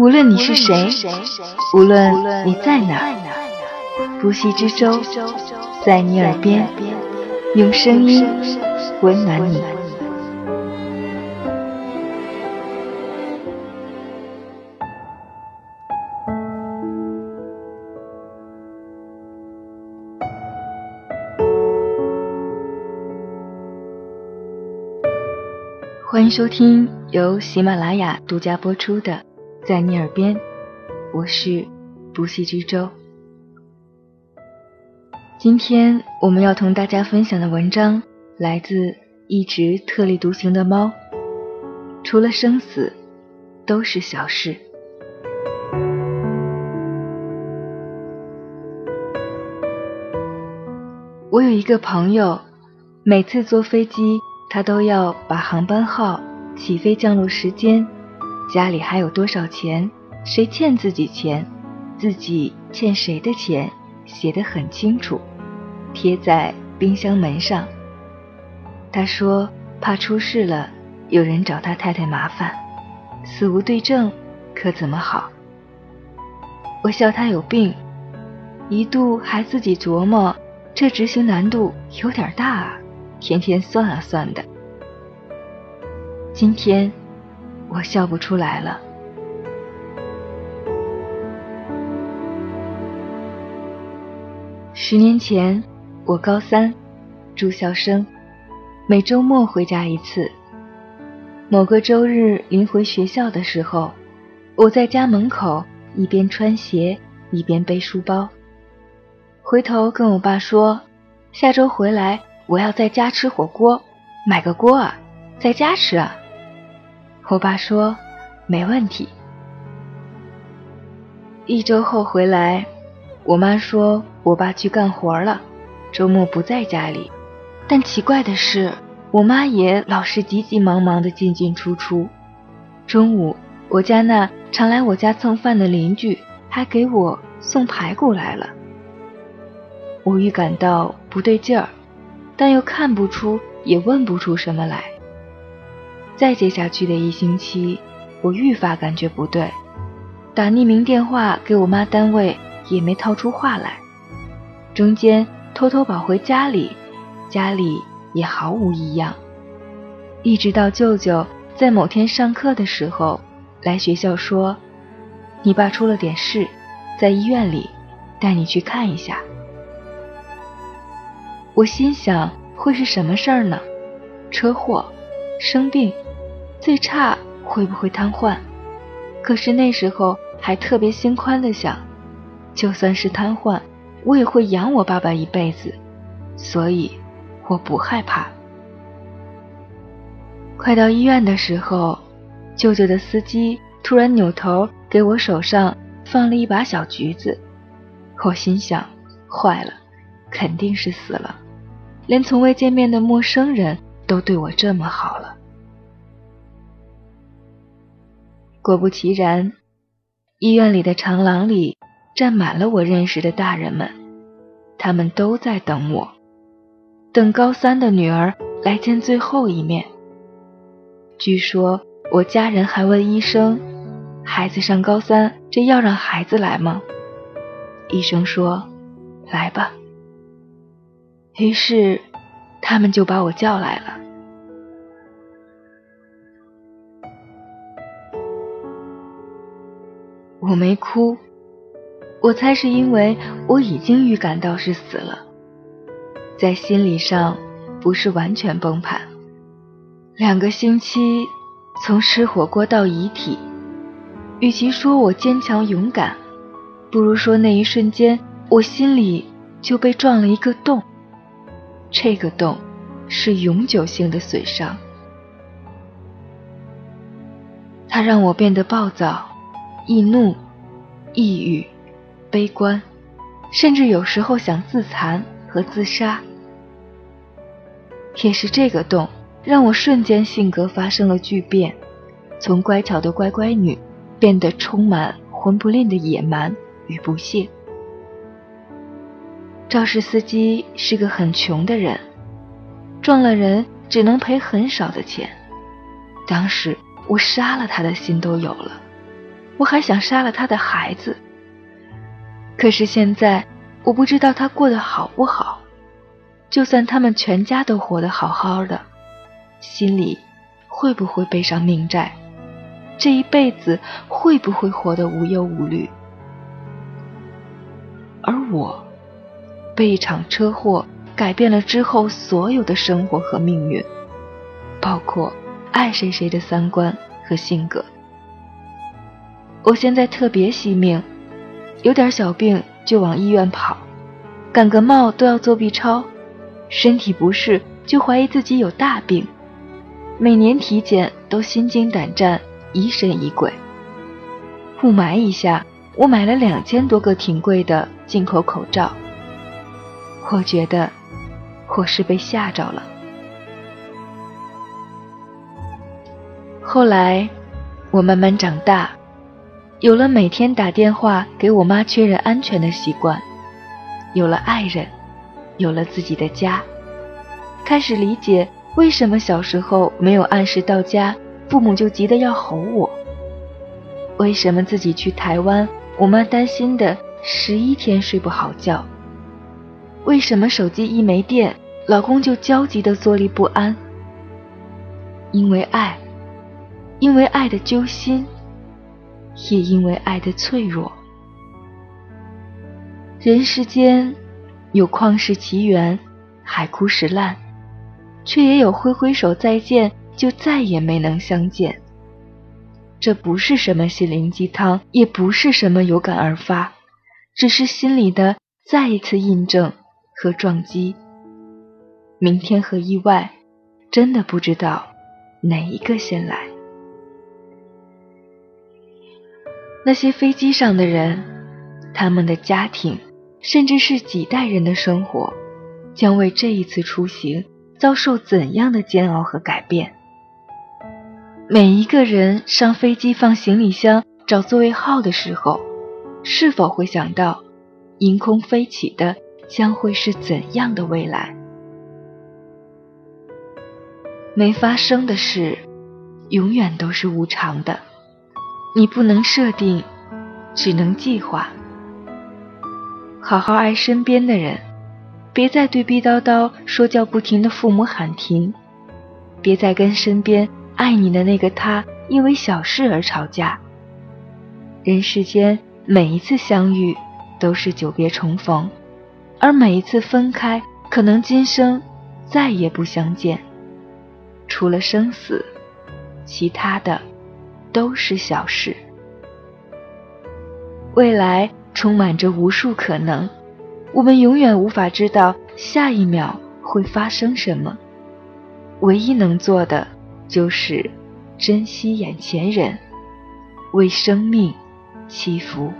无论你是谁，无论你在哪，不息之舟在你耳边，用声音温暖你。欢迎收听由喜马拉雅独家播出的。在你耳边，我是不息之舟。今天我们要同大家分享的文章来自一直特立独行的猫。除了生死，都是小事。我有一个朋友，每次坐飞机，他都要把航班号、起飞降落时间。家里还有多少钱？谁欠自己钱？自己欠谁的钱？写得很清楚，贴在冰箱门上。他说怕出事了，有人找他太太麻烦，死无对证，可怎么好？我笑他有病，一度还自己琢磨，这执行难度有点大啊，天天算啊算的。今天。我笑不出来了。十年前，我高三，住校生，每周末回家一次。某个周日临回学校的时候，我在家门口一边穿鞋一边背书包，回头跟我爸说：“下周回来我要在家吃火锅，买个锅啊，在家吃啊。”我爸说：“没问题。”一周后回来，我妈说我爸去干活了，周末不在家里。但奇怪的是，我妈也老是急急忙忙的进进出出。中午，我家那常来我家蹭饭的邻居还给我送排骨来了。我预感到不对劲儿，但又看不出，也问不出什么来。再接下去的一星期，我愈发感觉不对，打匿名电话给我妈单位也没套出话来，中间偷偷跑回家里，家里也毫无异样，一直到舅舅在某天上课的时候来学校说：“你爸出了点事，在医院里，带你去看一下。”我心想会是什么事儿呢？车祸？生病？最差会不会瘫痪？可是那时候还特别心宽的想，就算是瘫痪，我也会养我爸爸一辈子，所以我不害怕。快到医院的时候，舅舅的司机突然扭头给我手上放了一把小橘子，我心想，坏了，肯定是死了，连从未见面的陌生人都对我这么好了。果不其然，医院里的长廊里站满了我认识的大人们，他们都在等我，等高三的女儿来见最后一面。据说我家人还问医生：“孩子上高三，这要让孩子来吗？”医生说：“来吧。”于是他们就把我叫来了。我没哭，我猜是因为我已经预感到是死了，在心理上不是完全崩盘。两个星期，从吃火锅到遗体，与其说我坚强勇敢，不如说那一瞬间我心里就被撞了一个洞，这个洞是永久性的损伤，它让我变得暴躁。易怒、抑郁、悲观，甚至有时候想自残和自杀。也是这个洞，让我瞬间性格发生了巨变，从乖巧的乖乖女，变得充满混不吝的野蛮与不屑。肇事司机是个很穷的人，撞了人只能赔很少的钱。当时我杀了他的心都有了。我还想杀了他的孩子。可是现在，我不知道他过得好不好。就算他们全家都活得好好的，心里会不会背上命债？这一辈子会不会活得无忧无虑？而我，被一场车祸改变了之后所有的生活和命运，包括爱谁谁的三观和性格。我现在特别惜命，有点小病就往医院跑，感个冒都要做 B 超，身体不适就怀疑自己有大病，每年体检都心惊胆战。疑神疑鬼。雾霾一下，我买了两千多个挺贵的进口口罩。我觉得我是被吓着了。后来我慢慢长大，有了每天打电话给我妈确认安全的习惯，有了爱人，有了自己的家，开始理解为什么小时候没有按时到家。父母就急得要吼我。为什么自己去台湾，我妈担心的十一天睡不好觉？为什么手机一没电，老公就焦急的坐立不安？因为爱，因为爱的揪心，也因为爱的脆弱。人世间有旷世奇缘，海枯石烂，却也有挥挥手再见。就再也没能相见。这不是什么心灵鸡汤，也不是什么有感而发，只是心里的再一次印证和撞击。明天和意外，真的不知道哪一个先来。那些飞机上的人，他们的家庭，甚至是几代人的生活，将为这一次出行遭受怎样的煎熬和改变？每一个人上飞机放行李箱、找座位号的时候，是否会想到，迎空飞起的将会是怎样的未来？没发生的事，永远都是无常的。你不能设定，只能计划。好好爱身边的人，别再对逼叨叨、说教不停的父母喊停，别再跟身边。爱你的那个他，因为小事而吵架。人世间每一次相遇都是久别重逢，而每一次分开，可能今生再也不相见。除了生死，其他的都是小事。未来充满着无数可能，我们永远无法知道下一秒会发生什么。唯一能做的。就是珍惜眼前人，为生命祈福。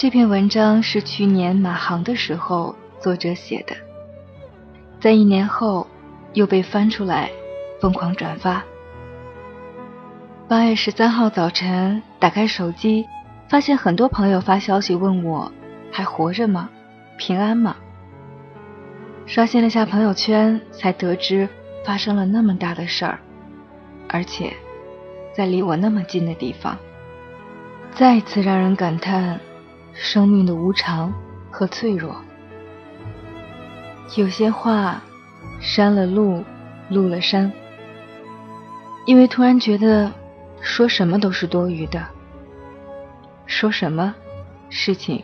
这篇文章是去年马航的时候作者写的，在一年后。又被翻出来，疯狂转发。八月十三号早晨，打开手机，发现很多朋友发消息问我还活着吗？平安吗？刷新了下朋友圈，才得知发生了那么大的事儿，而且在离我那么近的地方，再一次让人感叹生命的无常和脆弱。有些话。删了录，录了删，因为突然觉得说什么都是多余的。说什么，事情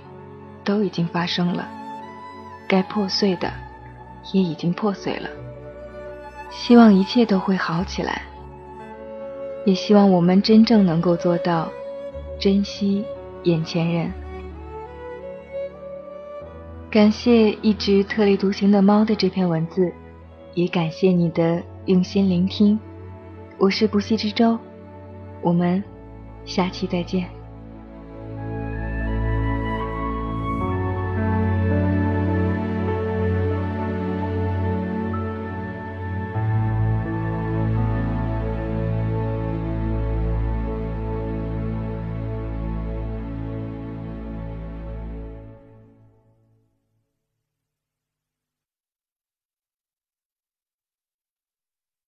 都已经发生了，该破碎的也已经破碎了。希望一切都会好起来，也希望我们真正能够做到珍惜眼前人。感谢一直特立独行的猫的这篇文字。也感谢你的用心聆听，我是不息之舟，我们下期再见。